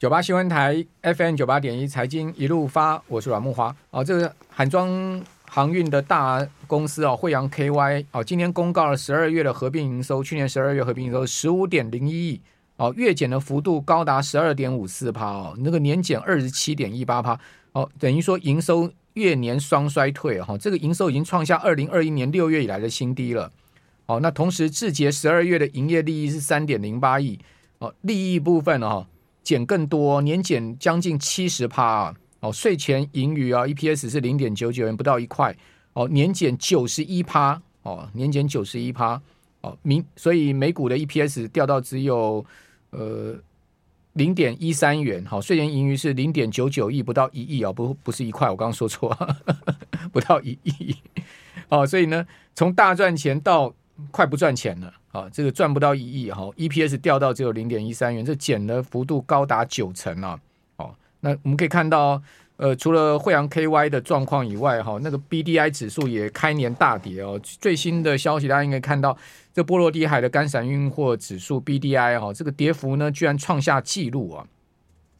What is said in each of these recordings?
九八新闻台 FM 九八点一财经一路发，我是阮木华。哦，这个韩装航运的大公司哦，惠阳 KY 哦，今天公告了十二月的合并营收，去年十二月合并营收十五点零一亿哦，月减的幅度高达十二点五四趴哦，那个年减二十七点一八趴哦，等于说营收月年双衰退哈、哦，这个营收已经创下二零二一年六月以来的新低了。哦，那同时至节十二月的营业利益是三点零八亿哦，利益部分哦。减更多，年减将近七十趴啊！哦，税前盈余啊，EPS 是零点九九元，不到一块。哦，年减九十一趴。哦，年减九十一趴。哦，明所以每股的 EPS 掉到只有呃零点一三元，好，税前盈余是零点九九亿，不到一亿啊，不不是一块，我刚刚说错，不到一亿。哦，所以呢，从大赚钱到快不赚钱了。啊，这个赚不到一亿哈，EPS 掉到只有零点一三元，这减的幅度高达九成啊！哦，那我们可以看到，呃，除了惠阳 KY 的状况以外，哈，那个 BDI 指数也开年大跌哦。最新的消息，大家应该看到，这波罗的海的干散运货指数 BDI 哈，这个跌幅呢，居然创下纪录啊！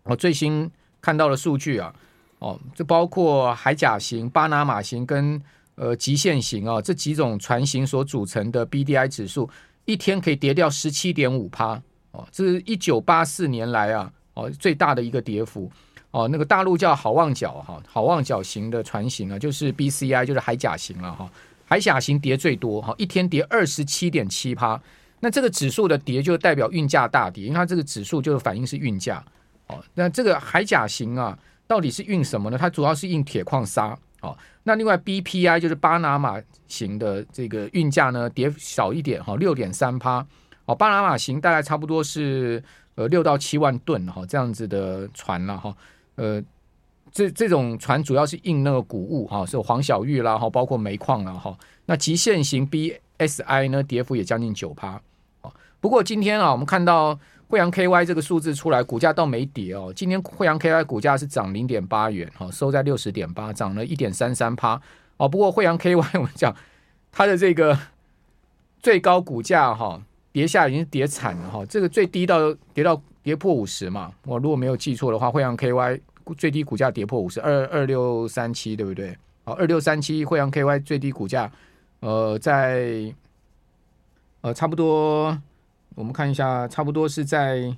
我，最新看到的数据啊，哦，这包括海岬型、巴拿马型跟呃极限型啊这几种船型所组成的 BDI 指数。一天可以跌掉十七点五趴哦，这是一九八四年来啊哦最大的一个跌幅哦。那个大陆叫好望角哈，好望角型的船型啊，就是 BCI 就是海岬型了哈，海岬型跌最多哈，一天跌二十七点七趴。那这个指数的跌就代表运价大跌，因为它这个指数就是反映是运价哦。那这个海岬型啊，到底是运什么呢？它主要是运铁矿砂哦。那另外 BPI 就是巴拿马型的这个运价呢，跌少一点哈，六点三趴。哦，巴拿马型大概差不多是呃六到七万吨哈这样子的船了哈。呃，这这种船主要是运那个谷物哈，是黄小玉啦哈，包括煤矿啦哈。那极限型 BSI 呢，跌幅也将近九趴。哦不过今天啊，我们看到。惠阳 KY 这个数字出来，股价倒没跌哦。今天惠阳 KY 股价是涨零点八元，哈，收在六十点八，涨了一点三三趴哦。不过惠阳 KY 我们讲它的这个最高股价哈，跌下已经跌惨了哈。这个最低到跌到跌破五十嘛，我如果没有记错的话，惠阳 KY 最低股价跌破五十二二六三七，对不对？好，二六三七惠阳 KY 最低股价，呃，在呃差不多。我们看一下，差不多是在，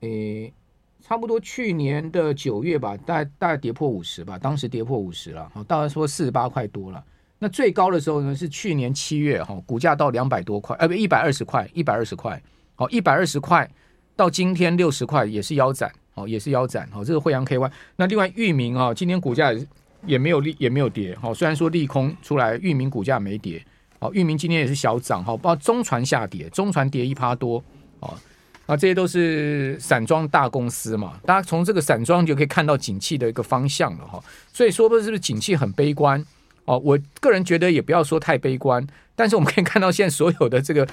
诶、差不多去年的九月吧，大概大概跌破五十吧，当时跌破五十了，好，大概说四十八块多了。那最高的时候呢，是去年七月哈，股价到两百多块，呃，不，一百二十块，一百二十块，好，一百二十块到今天六十块，也是腰斩，好，也是腰斩，好，这是惠阳 KY。那另外域名啊，今天股价也没有利，也没有跌，好，虽然说利空出来，域名股价没跌。好，裕民今天也是小涨，哈，包括中船下跌，中船跌一趴多，啊，那这些都是散装大公司嘛，大家从这个散装就可以看到景气的一个方向了，哈，所以说不是不是景气很悲观？哦，我个人觉得也不要说太悲观，但是我们可以看到现在所有的这个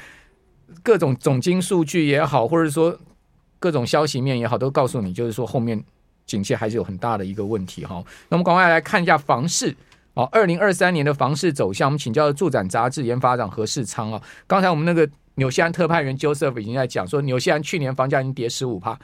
各种总经数据也好，或者说各种消息面也好，都告诉你，就是说后面景气还是有很大的一个问题，哈。那我们赶快来看一下房市。好，二零二三年的房市走向，我们请教了住展杂志研发长何世昌啊。刚才我们那个纽西兰特派员 Joseph 已经在讲说，纽西兰去年房价已经跌十五趴。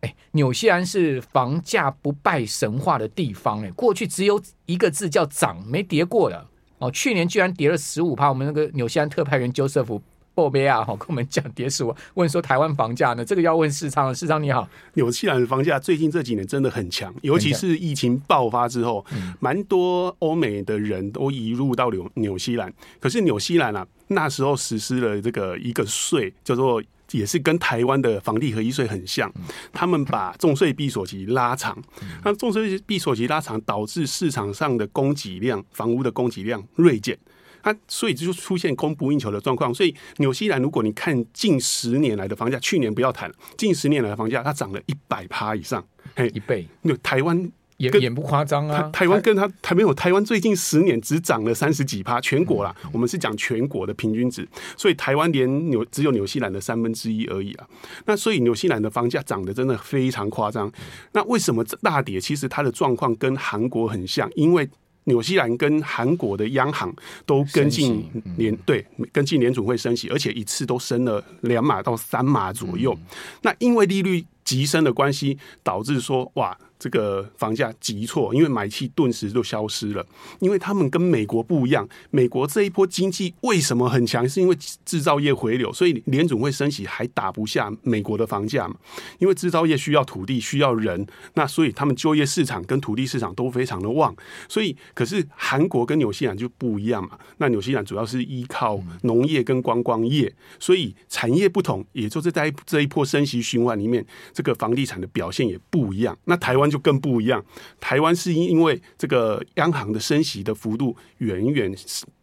哎，纽西兰是房价不败神话的地方，哎，过去只有一个字叫涨，没跌过的。哦，去年居然跌了十五趴。我们那个纽西兰特派员 Joseph。报贝啊，哈，跟我们讲跌数，问说台湾房价呢？这个要问世昌，世昌你好。纽西兰的房价最近这几年真的很强，尤其是疫情爆发之后，蛮多欧美的人都移入到纽纽西兰。可是纽西兰啊，那时候实施了这个一个税，叫做也是跟台湾的房地合一税很像，他们把重税闭锁期拉长，那重税闭锁期拉长，导致市场上的供给量，房屋的供给量锐减。它所以就出现供不应求的状况，所以纽西兰如果你看近十年来的房价，去年不要谈，近十年来的房价它涨了一百趴以上，嘿，一倍。那台湾也也不夸张啊，台湾跟它台没有台湾最近十年只涨了三十几趴，全国啦，我们是讲全国的平均值，所以台湾连纽只有纽西兰的三分之一而已啊。那所以纽西兰的房价涨得真的非常夸张。那为什么大跌？其实它的状况跟韩国很像，因为。纽西兰跟韩国的央行都跟进联对跟进联储会升息，而且一次都升了两码到三码左右。那因为利率急升的关系，导致说哇。这个房价急挫，因为买气顿时就消失了。因为他们跟美国不一样，美国这一波经济为什么很强？是因为制造业回流，所以联总会升息还打不下美国的房价嘛？因为制造业需要土地，需要人，那所以他们就业市场跟土地市场都非常的旺。所以，可是韩国跟纽西兰就不一样嘛？那纽西兰主要是依靠农业跟观光业，所以产业不同，也就是在这一波升息循环里面，这个房地产的表现也不一样。那台湾。就更不一样，台湾是因因为这个央行的升息的幅度远远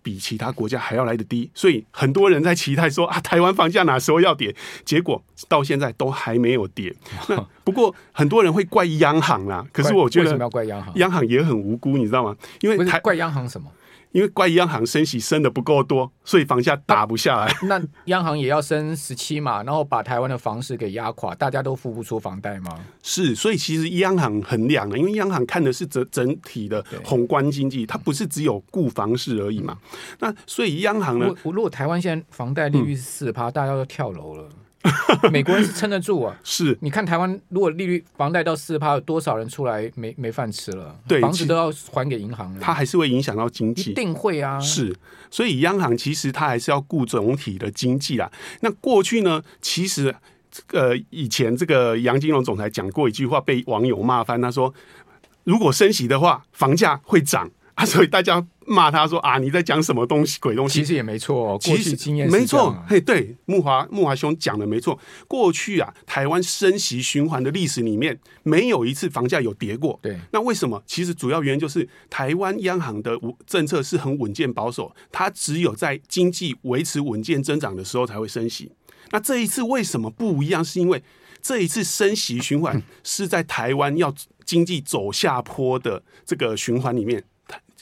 比其他国家还要来得低，所以很多人在期待说啊，台湾房价哪时候要跌？结果到现在都还没有跌。不过很多人会怪央行啦，可是我觉得为什么要怪央行？央行也很无辜，你知道吗？因为台怪央行什么？因为怪央行升息升的不够多，所以房价打不下来。那央行也要升十七嘛，然后把台湾的房市给压垮，大家都付不出房贷吗？是，所以其实央行衡量了，因为央行看的是整整体的宏观经济，它不是只有顾房市而已嘛。那所以央行呢，我如果台湾现在房贷利率是四趴，大家都跳楼了。美国人是撑得住啊，是。你看台湾，如果利率房贷到四趴，有多少人出来没没饭吃了？对，房子都要还给银行了，它还是会影响到经济，一定会啊。是，所以央行其实它还是要顾总体的经济啊。那过去呢，其实呃，以前这个杨金龙总裁讲过一句话，被网友骂翻，他说：“如果升息的话，房价会涨。”啊，所以大家骂他说啊，你在讲什么东西，鬼东西？其实也没错，过去经验、啊、没错。嘿，对，木华木华兄讲的没错。过去啊，台湾升息循环的历史里面，没有一次房价有跌过。对，那为什么？其实主要原因就是台湾央行的政策是很稳健保守，它只有在经济维持稳健增长的时候才会升息。那这一次为什么不一样？是因为这一次升息循环 是在台湾要经济走下坡的这个循环里面。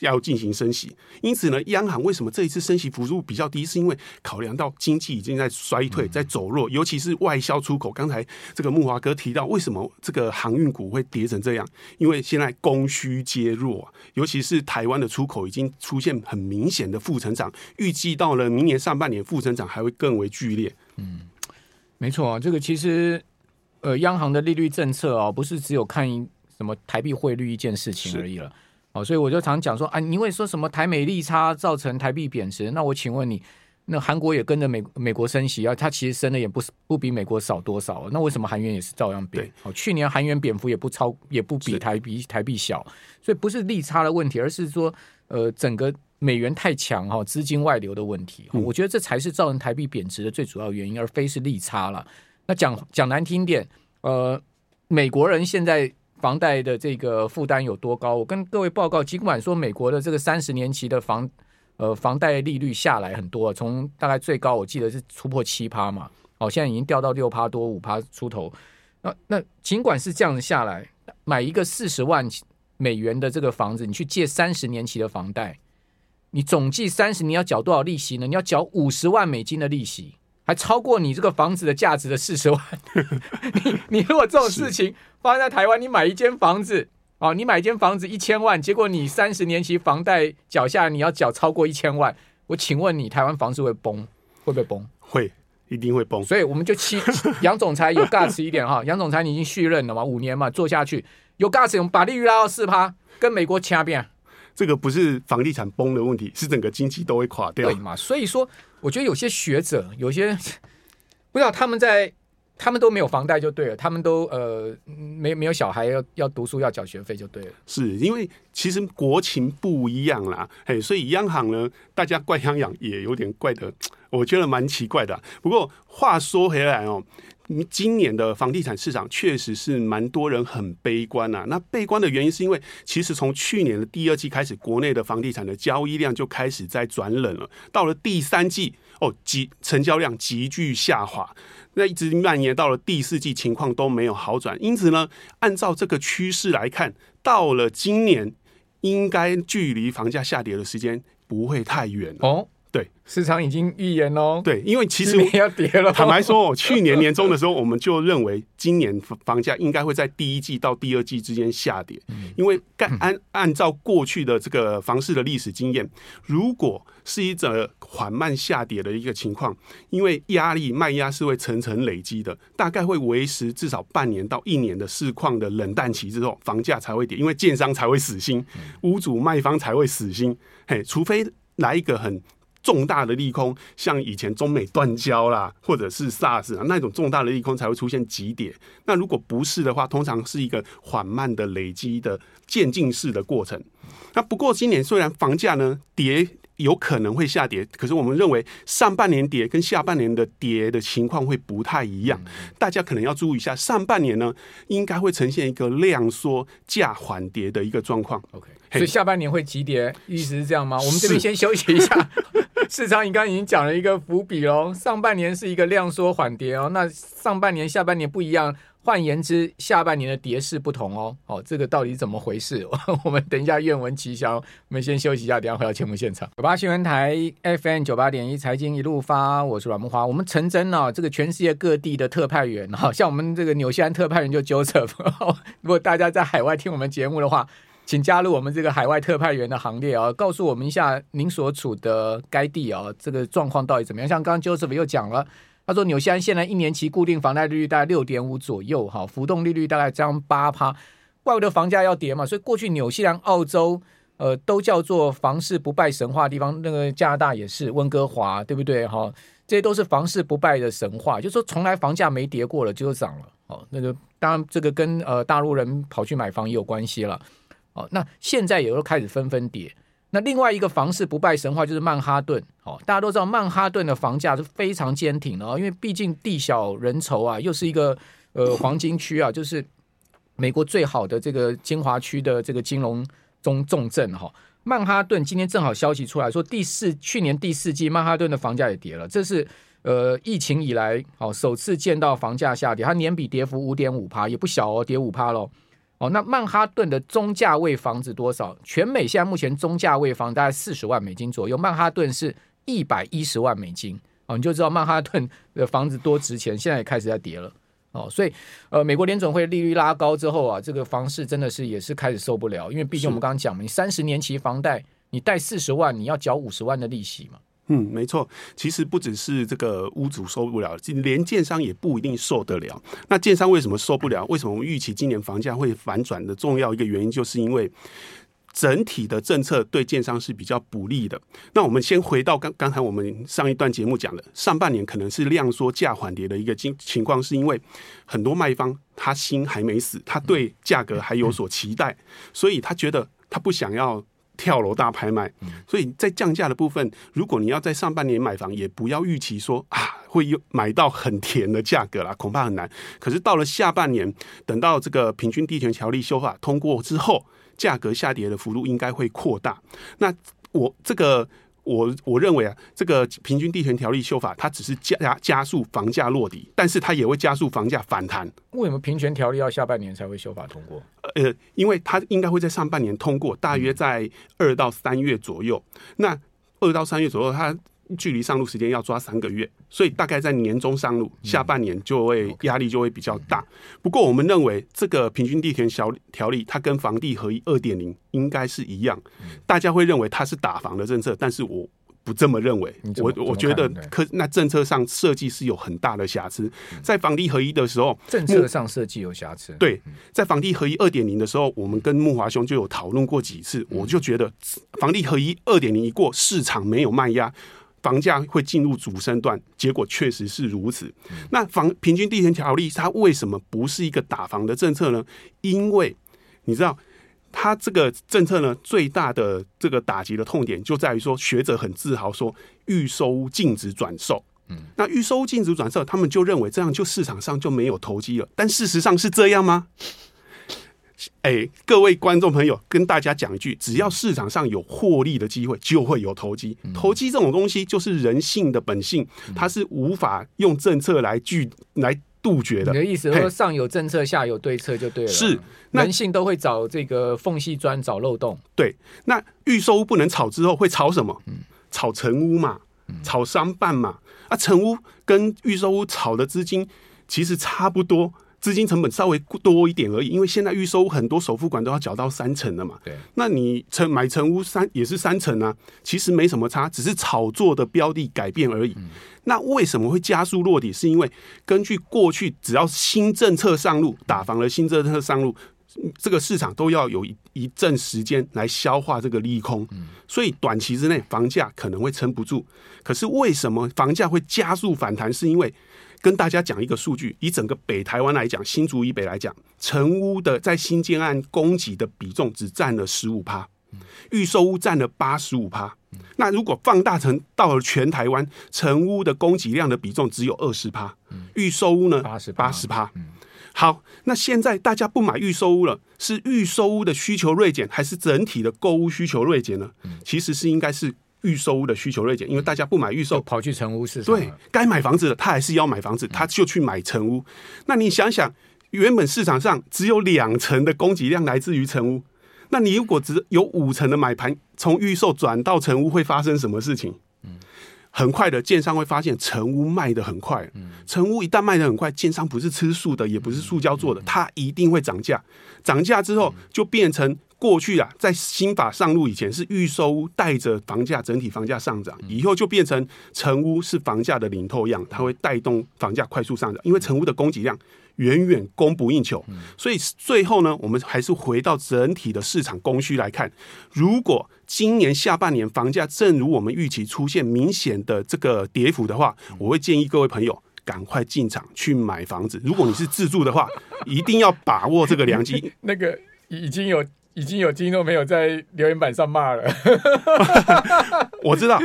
要进行升息，因此呢，央行为什么这一次升息幅度比较低？是因为考量到经济已经在衰退，在走弱，尤其是外销出口。刚才这个木华哥提到，为什么这个航运股会跌成这样？因为现在供需皆弱，尤其是台湾的出口已经出现很明显的负成长，预计到了明年上半年负成长还会更为剧烈。嗯，没错啊，这个其实呃，央行的利率政策啊，不是只有看什么台币汇率一件事情而已了。哦，所以我就常讲说啊，你会说什么台美利差造成台币贬值？那我请问你，那韩国也跟着美美国升息啊，它其实升的也不是不比美国少多少，那为什么韩元也是照样贬？哦，去年韩元贬幅也不超，也不比台币台币小，所以不是利差的问题，而是说呃整个美元太强哈，资金外流的问题。我觉得这才是造成台币贬值的最主要原因，而非是利差了。那讲讲难听点，呃，美国人现在。房贷的这个负担有多高？我跟各位报告，尽管说美国的这个三十年期的房呃房贷利率下来很多，从大概最高我记得是突破七趴嘛，哦，现在已经掉到六趴多五趴出头。那那尽管是这样子下来，买一个四十万美元的这个房子，你去借三十年期的房贷，你总计三十年要缴多少利息呢？你要缴五十万美金的利息。还超过你这个房子的价值的四十万，你你如果这种事情发生在台湾，你买一间房子哦，你买一间房子一千万，结果你三十年期房贷缴下你要缴超过一千万，我请问你台湾房子会崩会不会崩？会，一定会崩。所以我们就期杨总裁有 guts 一点哈，杨总裁你已经续任了嘛，五年嘛，做下去有 guts，我们把利率拉到四趴，跟美国掐边。这个不是房地产崩的问题，是整个经济都会垮掉。对嘛？所以说，我觉得有些学者，有些不知道他们在，他们都没有房贷就对了，他们都呃没没有小孩要要读书要缴学费就对了。是因为其实国情不一样啦，嘿，所以央行呢，大家怪央行也有点怪的，我觉得蛮奇怪的。不过话说回来哦。今年的房地产市场确实是蛮多人很悲观啊。那悲观的原因是因为，其实从去年的第二季开始，国内的房地产的交易量就开始在转冷了。到了第三季，哦，急成交量急剧下滑，那一直蔓延到了第四季，情况都没有好转。因此呢，按照这个趋势来看，到了今年，应该距离房价下跌的时间不会太远。哦。对，市场已经预言喽。对，因为其实要跌了。坦白说，去年年中的时候，我们就认为今年房价应该会在第一季到第二季之间下跌，嗯因为按按按照过去的这个房市的历史经验，如果是一种缓慢下跌的一个情况，因为压力卖压是会层层累积的，大概会维持至少半年到一年的市况的冷淡期之后，房价才会跌，因为建商才会死心，屋主卖方才会死心。嘿，除非来一个很重大的利空，像以前中美断交啦，或者是 SARS 啊那种重大的利空才会出现急跌。那如果不是的话，通常是一个缓慢的累积的渐进式的过程。那不过今年虽然房价呢跌。有可能会下跌，可是我们认为上半年跌跟下半年的跌的情况会不太一样，大家可能要注意一下。上半年呢，应该会呈现一个量缩价缓跌的一个状况。OK，所以下半年会急跌，意思是这样吗？我们这边先休息一下。市场你刚刚已经讲了一个伏笔喽，上半年是一个量缩缓跌哦，那上半年、下半年不一样。换言之，下半年的跌势不同哦。哦，这个到底怎么回事？我们等一下愿闻其详。我们先休息一下，等下回到节目现场。九八新闻台 FM 九八点一财经一路发，我是阮木花。我们陈真啊，这个全世界各地的特派员，好像我们这个纽西兰特派员就 Joseph。如果大家在海外听我们节目的话，请加入我们这个海外特派员的行列啊，告诉我们一下您所处的该地啊，这个状况到底怎么样？像刚刚 Joseph 又讲了。他说：“纽西兰现在一年期固定房贷利率大概六点五左右，哈，浮动利率大概涨八趴，怪不得房价要跌嘛。所以过去纽西兰、澳洲，呃，都叫做房市不败神话的地方。那个加拿大也是，温哥华，对不对？哈，这些都是房市不败的神话，就是说从来房价没跌过了，就涨了。哦，那个当然这个跟呃大陆人跑去买房也有关系了。哦，那现在也都开始纷纷跌。”那另外一个房市不败神话就是曼哈顿，哦，大家都知道曼哈顿的房价是非常坚挺的哦，因为毕竟地小人稠啊，又是一个呃黄金区啊，就是美国最好的这个精华区的这个金融中重镇哈。曼哈顿今天正好消息出来说，第四去年第四季曼哈顿的房价也跌了，这是呃疫情以来哦首次见到房价下跌，它年比跌幅五点五趴，也不小哦，跌五趴喽。哦，那曼哈顿的中价位房子多少？全美现在目前中价位房大概四十万美金左右，曼哈顿是一百一十万美金。哦，你就知道曼哈顿的房子多值钱，现在也开始在跌了。哦，所以呃，美国联准会利率拉高之后啊，这个房市真的是也是开始受不了，因为毕竟我们刚刚讲嘛，你三十年期房贷，你贷四十万，你要缴五十万的利息嘛。嗯，没错，其实不只是这个屋主受不了，连建商也不一定受得了。那建商为什么受不了？为什么我们预期今年房价会反转的重要一个原因，就是因为整体的政策对建商是比较不利的。那我们先回到刚刚才我们上一段节目讲的，上半年可能是量缩价缓跌的一个情情况，是因为很多卖方他心还没死，他对价格还有所期待，所以他觉得他不想要。跳楼大拍卖，所以在降价的部分，如果你要在上半年买房，也不要预期说啊会有买到很甜的价格啦，恐怕很难。可是到了下半年，等到这个平均地权条例修法通过之后，价格下跌的幅度应该会扩大。那我这个。我我认为啊，这个平均地权条例修法，它只是加加速房价落底，但是它也会加速房价反弹。为什么平权条例要下半年才会修法通过？呃，因为它应该会在上半年通过，大约在二到三月左右。那二到三月左右，它。距离上路时间要抓三个月，所以大概在年中上路，下半年就会压力就会比较大。不过我们认为这个平均地权小条例，它跟房地合一二点零应该是一样，大家会认为它是打房的政策，但是我不这么认为。我我觉得可那政策上设计是有很大的瑕疵，在房地合一的时候，政策上设计有瑕疵。对，在房地合一二点零的时候，我们跟木华兄就有讨论过几次，我就觉得房地合一二点零一过，市场没有卖压。房价会进入主升段，结果确实是如此。那房平均地权条例它为什么不是一个打房的政策呢？因为你知道，它这个政策呢，最大的这个打击的痛点就在于说，学者很自豪说预售屋禁止转售。嗯，那预售屋禁止转售，他们就认为这样就市场上就没有投机了。但事实上是这样吗？哎、欸，各位观众朋友，跟大家讲一句：只要市场上有获利的机会，就会有投机。投机这种东西就是人性的本性，它是无法用政策来拒来杜绝的。你的意思是说，上有政策，下有对策就对了。是，人性都会找这个缝隙钻，找漏洞。对，那预售屋不能炒之后会炒什么？炒成屋嘛，炒商办嘛，啊，成屋跟预售屋炒的资金其实差不多。资金成本稍微多一点而已，因为现在预售很多首付款都要缴到三成了嘛。对，那你成买成屋三也是三成啊，其实没什么差，只是炒作的标的改变而已。嗯、那为什么会加速落底？是因为根据过去，只要新政策上路，打房的新政策上路，这个市场都要有一一阵时间来消化这个利空。嗯、所以短期之内房价可能会撑不住。可是为什么房价会加速反弹？是因为跟大家讲一个数据，以整个北台湾来讲，新竹以北来讲，成屋的在新建案供给的比重只占了十五趴，预售屋占了八十五趴。那如果放大成到了全台湾，成屋的供给量的比重只有二十趴，预售屋呢八十八十趴。好，那现在大家不买预售屋了，是预售屋的需求锐减，还是整体的购物需求锐减呢？其实是应该是。预售屋的需求锐减，因为大家不买预售，跑去成屋市场。对，该买房子的他还是要买房子，他就去买成屋。那你想想，原本市场上只有两成的供给量来自于成屋，那你如果只有五成的买盘从预售转到成屋，会发生什么事情？很快的，建商会发现成屋卖的很快。成屋一旦卖的很快，建商不是吃素的，也不是塑胶做的，它一定会涨价。涨价之后就变成。过去啊，在新法上路以前，是预售屋带着房价整体房价上涨，以后就变成成屋是房价的领头羊，它会带动房价快速上涨，因为成屋的供给量远远供不应求，所以最后呢，我们还是回到整体的市场供需来看，如果今年下半年房价正如我们预期出现明显的这个跌幅的话，我会建议各位朋友赶快进场去买房子。如果你是自住的话，一定要把握这个良机。那个已经有。已经有听众朋友在留言板上骂了，我知道。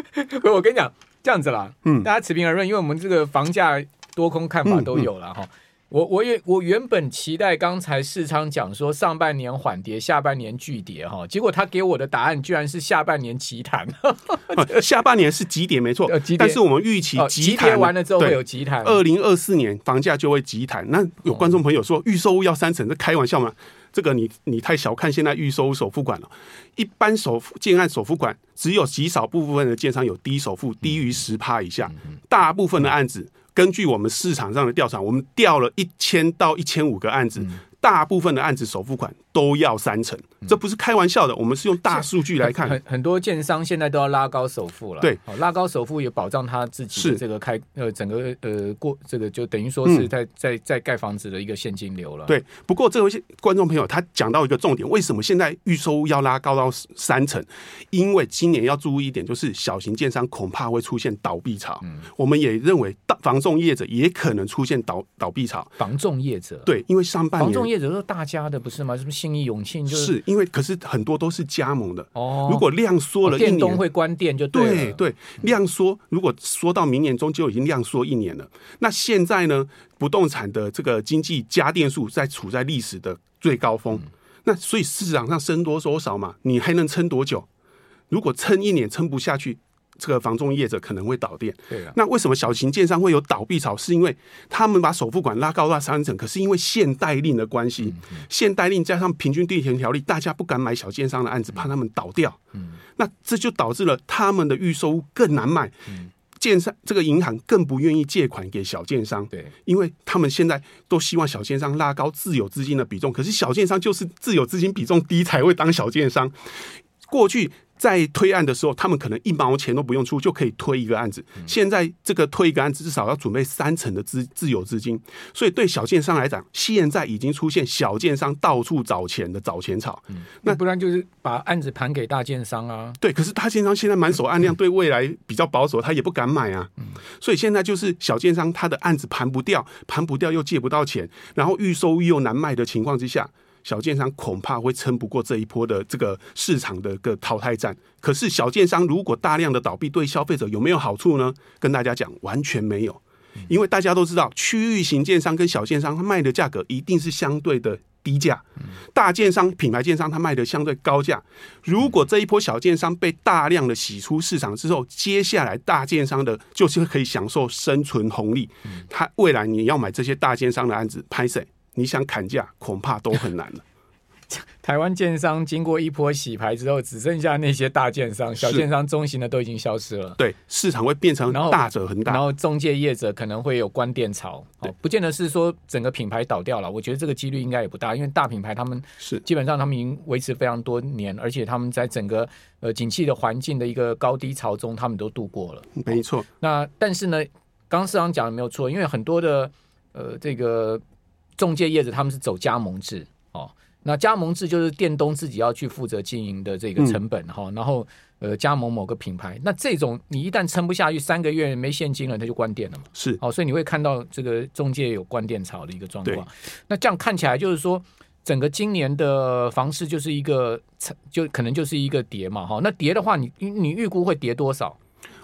我跟你讲，这样子啦，嗯，大家持平而论，因为我们这个房价多空看法都有了哈。我我也我原本期待刚才世昌讲说上半年缓跌，下半年巨跌哈，结果他给我的答案居然是下半年急弹。下半年是急跌没错，但是我们预期急弹完了之后会有急弹。二零二四年房价就会急弹。那有观众朋友说预售屋要三成，这开玩笑吗？这个你你太小看现在预售首付款了，一般首付建案首付款只有极少部分的建商有低首付，低于十趴以下，大部分的案子根据我们市场上的调查，我们调了一千到一千五个案子。大部分的案子首付款都要三成，这不是开玩笑的。我们是用大数据来看，很很多建商现在都要拉高首付了。对，拉高首付也保障他自己是这个开呃整个呃过这个就等于说是在在在盖房子的一个现金流了。对，不过这位观众朋友他讲到一个重点，为什么现在预售要拉高到三成？因为今年要注意一点，就是小型建商恐怕会出现倒闭潮。嗯我们也认为大房仲业者也可能出现倒倒闭潮。房仲业者对，因为上半年这都是大家的不是吗？什么信义永庆就是，是因为可是很多都是加盟的哦。如果量缩了一年，电东会关店就对对对，量缩如果缩到明年中就已经量缩一年了。那现在呢，不动产的这个经济加电数在处在历史的最高峰，那所以市场上升多缩少嘛，你还能撑多久？如果撑一年撑不下去。这个房仲业者可能会倒店，对啊。那为什么小型建商会有倒闭潮？是因为他们把首付款拉高到三成，可是因为限贷令的关系，限贷令加上平均地权条例，大家不敢买小建商的案子，怕他们倒掉。嗯，那这就导致了他们的预售更难卖。嗯，建商这个银行更不愿意借款给小建商，对，因为他们现在都希望小建商拉高自有资金的比重，可是小建商就是自有资金比重低才会当小建商。过去。在推案的时候，他们可能一毛钱都不用出就可以推一个案子。现在这个推一个案子至少要准备三成的资自有资金，所以对小建商来讲，现在已经出现小建商到处找钱的找钱潮。那不然就是把案子盘给大建商啊？对，可是大建商现在满手案量，对未来比较保守，他也不敢买啊。所以现在就是小建商他的案子盘不掉，盘不掉又借不到钱，然后预售又难卖的情况之下。小建商恐怕会撑不过这一波的这个市场的个淘汰战。可是小建商如果大量的倒闭，对消费者有没有好处呢？跟大家讲，完全没有。因为大家都知道，区域型建商跟小建商他卖的价格一定是相对的低价，大建商、品牌建商他卖的相对高价。如果这一波小建商被大量的洗出市场之后，接下来大建商的就是可以享受生存红利。他未来你要买这些大建商的案子，拍谁？你想砍价，恐怕都很难了。台湾建商经过一波洗牌之后，只剩下那些大建商，小建商、中型的都已经消失了。对，市场会变成大者恒大，然后中介业者可能会有关店潮。哦，不见得是说整个品牌倒掉了，我觉得这个几率应该也不大，因为大品牌他们是基本上他们已经维持非常多年，而且他们在整个呃景气的环境的一个高低潮中，他们都度过了。没错。那但是呢，刚刚市长讲的没有错，因为很多的呃这个中介业者他们是走加盟制哦。那加盟制就是店东自己要去负责经营的这个成本哈、嗯，然后呃加盟某个品牌，那这种你一旦撑不下去，三个月没现金了，他就关店了嘛。是，哦，所以你会看到这个中介有关店潮的一个状况。那这样看起来就是说，整个今年的房市就是一个，就可能就是一个跌嘛哈。那跌的话你，你你预估会跌多少？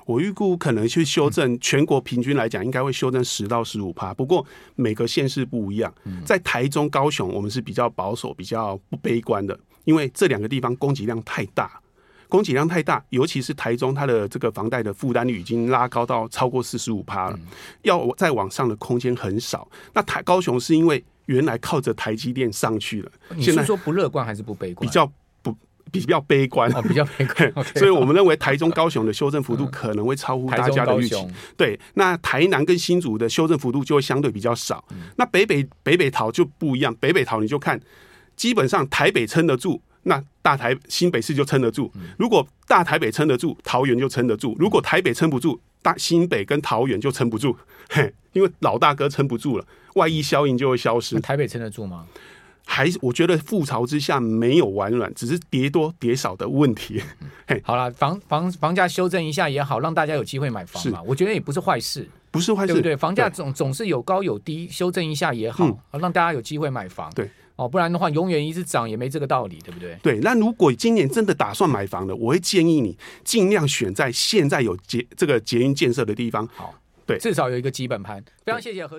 我预估可能去修正，全国平均来讲应该会修正十到十五趴。不过每个县市不一样，在台中、高雄，我们是比较保守、比较不悲观的，因为这两个地方供给量太大，供给量太大，尤其是台中，它的这个房贷的负担率已经拉高到超过四十五趴了，要再往上的空间很少。那台高雄是因为原来靠着台积电上去了，现在说不乐观还是不悲观？比较。比较悲观，哦、比较悲观，所以我们认为台中、高雄的修正幅度可能会超乎大家的预期。对，那台南跟新竹的修正幅度就会相对比较少。那北北北北桃就不一样，北北桃你就看，基本上台北撑得住，那大台新北市就撑得住。如果大台北撑得住，桃园就撑得住；如果台北撑不住，大新北跟桃园就撑不住。嘿，因为老大哥撑不住了，外溢效应就会消失。台北撑得住吗？还是我觉得覆巢之下没有完卵，只是跌多跌少的问题。嘿，好了，房房房价修正一下也好，让大家有机会买房嘛。我觉得也不是坏事，不是坏事，对不对？房价总总是有高有低，修正一下也好，嗯，让大家有机会买房。对，哦，不然的话永远一直涨也没这个道理，对不对？对，那如果今年真的打算买房的，我会建议你尽量选在现在有捷这个捷运建设的地方。好，对，至少有一个基本盘。非常谢谢何。